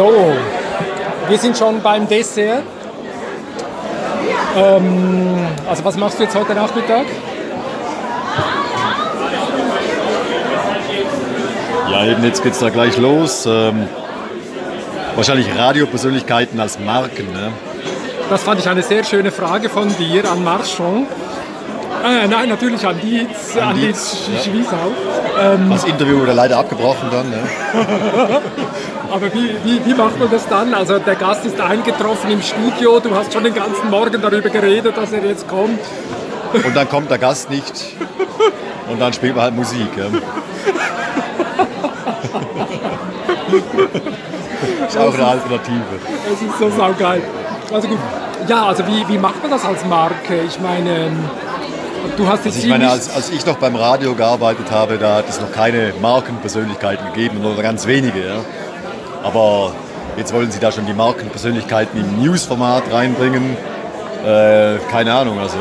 So, wir sind schon beim Dessert. Ähm, also was machst du jetzt heute Nachmittag? Ja, eben jetzt geht es da gleich los. Ähm, wahrscheinlich Radiopersönlichkeiten als Marken. Ne? Das fand ich eine sehr schöne Frage von dir an Marchand. Äh, nein, natürlich an Dietz, an, an Dietz, Dietz ja. Schwiesau. Ähm, das Interview wurde leider abgebrochen dann. Ne? Aber wie, wie, wie macht man das dann? Also der Gast ist eingetroffen im Studio, du hast schon den ganzen Morgen darüber geredet, dass er jetzt kommt. Und dann kommt der Gast nicht. Und dann spielt man halt Musik. Ja. ist auch eine Alternative. Es ist so saugeil. Also gut. Ja, also wie, wie macht man das als Marke? Ich meine, ähm, du hast jetzt also ich meine, als, als ich noch beim Radio gearbeitet habe, da hat es noch keine Markenpersönlichkeiten gegeben, nur ganz wenige. Ja. Aber jetzt wollen sie da schon die Markenpersönlichkeiten im News-Format reinbringen. Äh, keine Ahnung, also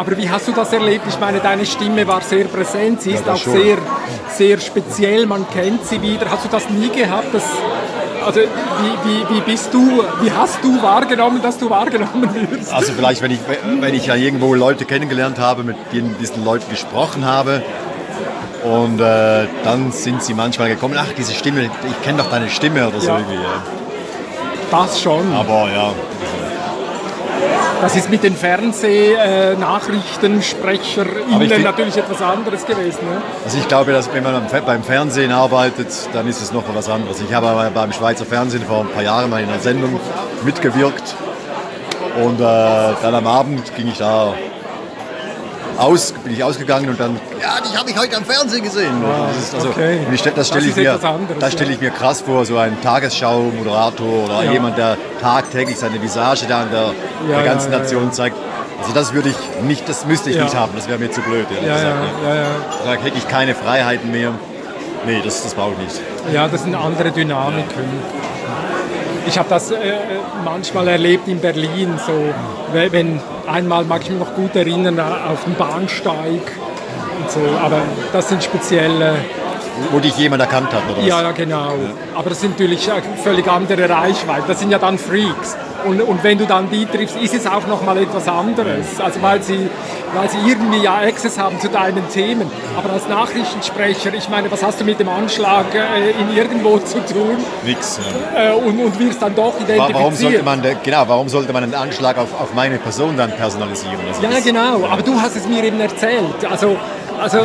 aber wie hast du das erlebt? Ich meine, deine Stimme war sehr präsent, sie ist ja, auch sehr, sehr speziell, man kennt sie wieder. Hast du das nie gehabt? Dass, also wie, wie, wie bist du, wie hast du wahrgenommen, dass du wahrgenommen wirst? Also vielleicht, wenn ich, wenn ich ja irgendwo Leute kennengelernt habe, mit denen diesen Leuten gesprochen habe, und äh, dann sind sie manchmal gekommen, ach, diese Stimme, ich kenne doch deine Stimme oder so ja. irgendwie. Ja. Das schon. Aber ja. Das ist mit den Fernsehnachrichtensprecherinnen natürlich etwas anderes gewesen. Ne? Also ich glaube, dass wenn man beim Fernsehen arbeitet, dann ist es noch was anderes. Ich habe beim Schweizer Fernsehen vor ein paar Jahren mal in einer Sendung mitgewirkt und äh, dann am Abend ging ich da aus, bin ich ausgegangen und dann, ja, die habe ich heute am Fernsehen gesehen. Ah, das ist, also, okay. ich, das stelle ich, mir, das stell ich mir krass vor, so ein Tagesschau-Moderator oder ja. jemand, der tagtäglich seine Visage da an der, ja, der ganzen ja, Nation zeigt. Also das würde ich nicht, das müsste ich nicht haben, das wäre mir zu blöd. Ja, gesagt, ja, ja, Da hätte ich keine Freiheiten mehr. Nee, das, das brauche ich nicht. Ja, das sind andere Dynamiken. Ich habe das äh, manchmal erlebt in Berlin, so wenn einmal mag ich mich noch gut erinnern auf dem Bahnsteig und so, aber das sind spezielle wo dich jemand erkannt hat, oder was? Ja, genau. Ja. Aber das sind natürlich völlig andere Reichweiten. Das sind ja dann Freaks. Und, und wenn du dann die triffst, ist es auch noch mal etwas anderes. Also weil sie, weil sie irgendwie ja Access haben zu deinen Themen. Aber als Nachrichtensprecher, ich meine, was hast du mit dem Anschlag äh, in irgendwo zu tun? Nix. Ja. Äh, und, und wirst dann doch identifiziert. Warum sollte man, genau, warum sollte man einen Anschlag auf, auf meine Person dann personalisieren? Also ja, genau. Aber du hast es mir eben erzählt. Also, also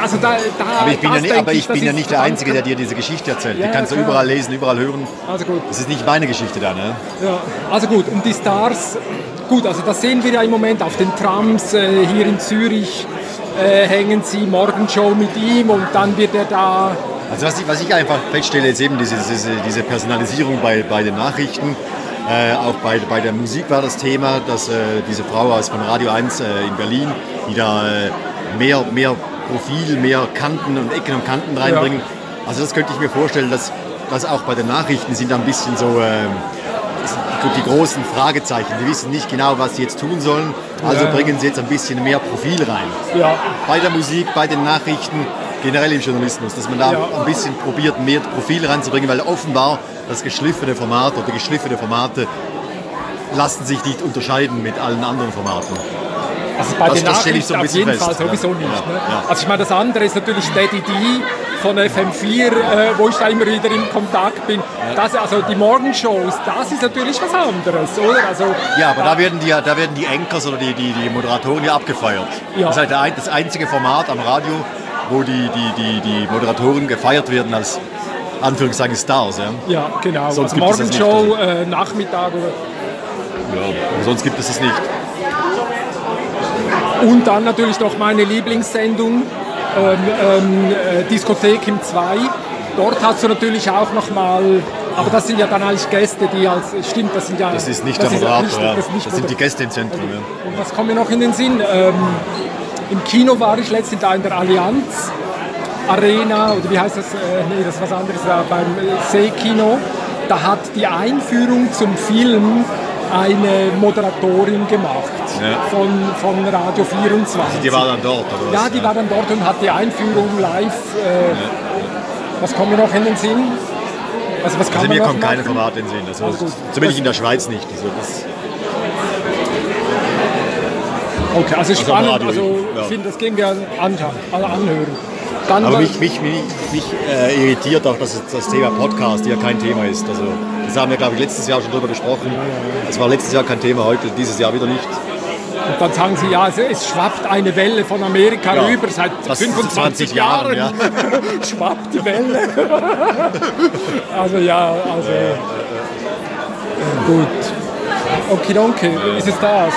also da, da, aber ich bin, ja, nicht, aber ich bin ja nicht der Einzige, der dir diese Geschichte erzählt. Ja, die kannst klar. du überall lesen, überall hören. Also gut. Das ist nicht meine Geschichte da, ne? Ja, also gut. Und die Stars, gut, also das sehen wir ja im Moment auf den Trams äh, hier in Zürich. Äh, hängen sie Morgenshow mit ihm und dann wird er da. Also was ich, was ich einfach feststelle, ist eben diese, diese, diese Personalisierung bei, bei den Nachrichten. Äh, auch bei, bei der Musik war das Thema, dass äh, diese Frau aus von Radio 1 äh, in Berlin, die da äh, mehr, mehr Profil, mehr Kanten und Ecken und Kanten reinbringen. Ja. Also das könnte ich mir vorstellen, dass, dass auch bei den Nachrichten sind ein bisschen so äh, die großen Fragezeichen. Die wissen nicht genau, was sie jetzt tun sollen, also ja. bringen sie jetzt ein bisschen mehr Profil rein. Ja. Bei der Musik, bei den Nachrichten, generell im Journalismus, dass man da ein bisschen probiert, mehr Profil reinzubringen, weil offenbar das geschliffene Format oder geschliffene Formate lassen sich nicht unterscheiden mit allen anderen Formaten. Also bei das, den Nachrichten so auf jeden fest. Fall sowieso ja. nicht. Ne? Ja. Also ich meine, das andere ist natürlich Steady D von FM4, äh, wo ich da immer wieder in Kontakt bin. Das, also die Morgenshows, das ist natürlich was anderes, oder? Also, ja, aber da werden die, da werden die Anchors oder die, die, die Moderatoren ja abgefeiert. Ja. Das ist halt das einzige Format am Radio, wo die, die, die, die Moderatoren gefeiert werden als Anführungszeichen Stars. Ja, ja genau. Sonst also Morgenshow, äh, Nachmittag oder... Ja, sonst gibt es das nicht. Und dann natürlich noch meine Lieblingssendung, ähm, ähm, äh, Diskothek im 2. Dort hast du natürlich auch nochmal, aber das sind ja dann eigentlich Gäste, die als, stimmt, das sind ja... Das ist nicht das der Moderator, ja. das, das sind die Gäste im Zentrum. Und, ja. und was kommt mir noch in den Sinn? Ähm, Im Kino war ich letztens da in der Allianz Arena, oder wie heißt das? Äh, nee, das ist was anderes, da beim Seekino. Da hat die Einführung zum Film eine Moderatorin gemacht ja. von, von Radio 24. Also die war dann dort, oder was? Ja, die war dann dort und hat die Einführung live. Äh, ja. Was kommt mir noch in den Sinn? Also, was kann Also mir kommt keine? Formate in den Sinn. Also, Also zumindest in der Schweiz nicht. Also das, Okay, also am spannend. Also, ja. ich finde, das gehen wir also anhören. Dann aber mich, mich, mich, mich äh, irritiert auch, dass das Thema Podcast hier kein Thema ist. Also, das haben wir, glaube ich, letztes Jahr schon drüber gesprochen. Es war letztes Jahr kein Thema, heute, dieses Jahr wieder nicht. Und dann sagen sie, ja, es, schwappt eine Welle von Amerika Ja, rüber seit das 25 20 Jahren, Jahren. schwappt die Welle. also ja, also gut. Okay, okay, ist es das.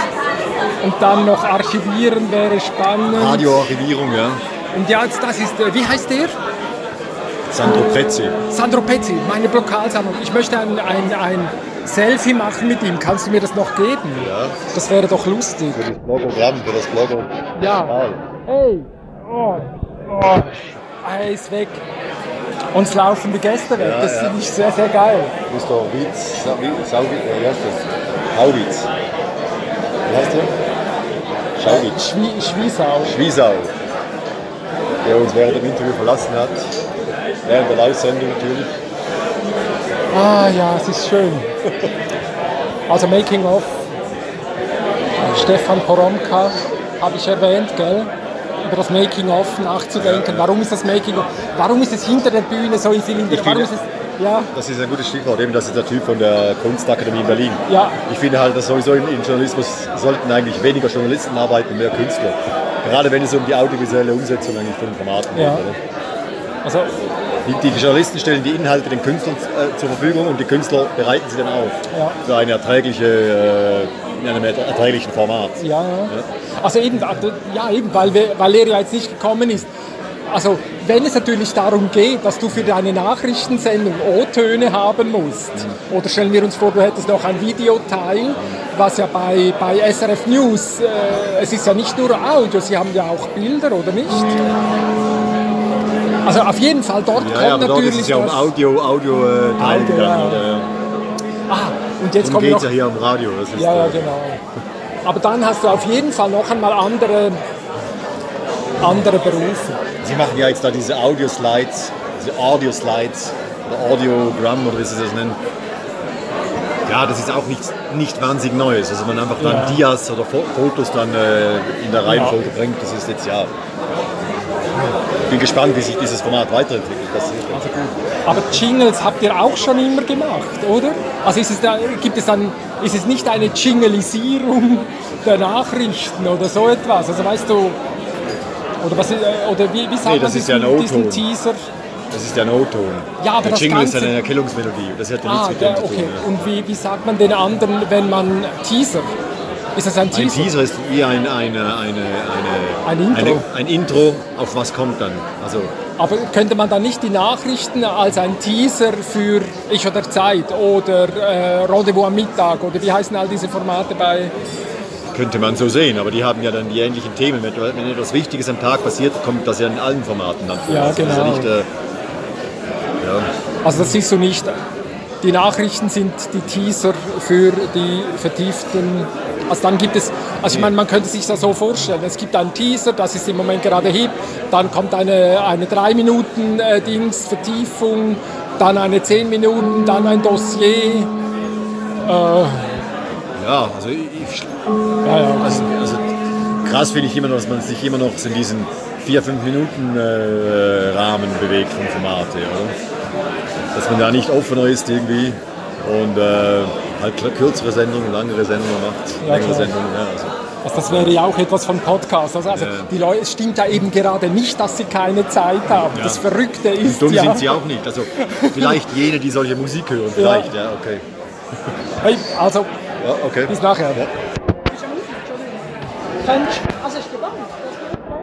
Und dann noch archivieren wäre spannend. Radioarchivierung, ja. Und ja, jetzt das ist, äh, wie heißt der? Sandro Prezzi. Sandro Pezzi, meine Lokalsammlung. Ich möchte ein, ein, ein Selfie machen mit ihm. Kannst du mir das noch geben? Ja. Das wäre doch lustig. Für das Bloggogramm, für das Blogger. Ja. Hey. Oh. Oh. Er ist weg. Uns laufen die Gäste weg. Ja, das ja. finde ich sehr, sehr geil. Mr. Witz, Sa- Wie- Sauwitz, äh, wie heißt das? Hauwitz. Wie heißt der? Schauwitz. Schwie Schwiesau. Schwiesau, der uns während dem Interview verlassen hat. Während der Live-Sendung natürlich. Ah ja, es ist schön. Also Making of. Stefan Poromka habe ich erwähnt, gell? Über das Making of nachzudenken. Warum ist das Making of? Warum ist es hinter der Bühne so viel in der Warum ist es. Ja, Das ist ein gutes Stichwort, eben das ist der Typ von der Kunstakademie in Berlin. Ja. Ich finde halt, dass sowieso im, Journalismus sollten eigentlich weniger Journalisten arbeiten, mehr Künstler. Gerade wenn es um die audiovisuelle Umsetzung eigentlich von Formaten geht. Ja. Oder? also Die, die Journalisten stellen die Inhalte den Künstlern äh, zur Verfügung und die Künstler bereiten sie dann auf Ja. für eine erträgliche, äh, in einem erträglichen Format. Ja, ja. Also eben, also, ja, eben weil, weil er ja jetzt nicht gekommen ist. Also wenn es natürlich darum geht, dass du für deine Nachrichtensendung O-Töne haben musst, oder stellen wir uns vor, du hättest noch ein Videoteil, was ja bei, bei SRF News, äh, es ist ja nicht nur Audio, sie haben ja auch Bilder, oder nicht? Also auf jeden Fall, dort Ja, kommt ja, aber dort natürlich ist es ja um. Audio, Audio äh, Audio, gegangen. ja. Oder, ja. Ah, und jetzt kommt geht noch... ja hier um Radio. Ja, ja, genau. Aber dann hast du auf jeden Fall noch einmal andere, andere Berufe. Sie machen ja jetzt da diese Audio-Slides, diese Audio-Slides oder Audiogramm oder wie sie das nennen. Ja, das ist auch nichts nicht wahnsinnig Neues. Also man einfach dann Ja. Dias oder Fo- Fotos dann äh, in der Reihenfolge bringt, das ist jetzt ja. Ich bin gespannt, wie sich dieses Format weiterentwickelt. Das ist, Aber Jingles habt ihr auch schon immer gemacht, oder? Also ist es da, gibt es dann, ist es nicht eine Jingleisierung der Nachrichten oder so etwas? Also weißt du, oder was, ist- äh, oder wie, wie sagt Nee, man das ist ja diesen, ein diesen O-Ton. Teaser? das ist der No-Ton. Ja, aber der das Jingle Ganze- ist eine Erkennungsmelodie. Das hat ja Ah, nichts mit dem zu tun. okay. ja. Und wie, wie sagt man den anderen, wenn man Teaser? Ist das ein Ein Teaser? Teaser ist wie ein, eine, eine, eine, Ein Intro. Eine, ein Intro, auf was kommt dann. Also Aber könnte man dann nicht die Nachrichten als ein Teaser für Ich oder Zeit oder äh, Rendezvous am Mittag oder wie heißen all diese Formate bei könnte man so sehen, aber die haben ja dann die ähnlichen Themen. Wenn, wenn etwas Wichtiges am Tag passiert, kommt das ja in allen Formaten dann vor. Ja, genau. nicht, äh, ja, Also das siehst du nicht. Die Nachrichten sind die Teaser für die vertieften. Also dann gibt es, also ich meine, man könnte sich das so vorstellen. Es gibt einen Teaser, das ist im Moment gerade hip. Dann kommt eine, eine 3 Minuten äh, Dings Vertiefung, dann eine 10 Minuten, dann ein Dossier. Ja, also, ich, Ja, ja. also, also krass finde ich immer noch, dass man sich immer noch so in diesen 4-5 Minuten äh, Rahmen bewegt vom Format her, oder? Dass man da nicht offener ist irgendwie und äh, halt kürzere Sendungen, langere Sendungen macht, Ja, längere klar. Sendungen. Ja, also. Also das wäre ja auch etwas von Podcast. Also, also Ja. die Leute, es stimmt ja eben gerade nicht, dass sie keine Zeit haben. Das Verrückte ist Dumm ja. sind sie auch nicht. Also vielleicht jene, die solche Musik hören, vielleicht, ja, okay. Also Ja, okay. bis nachher. Ja.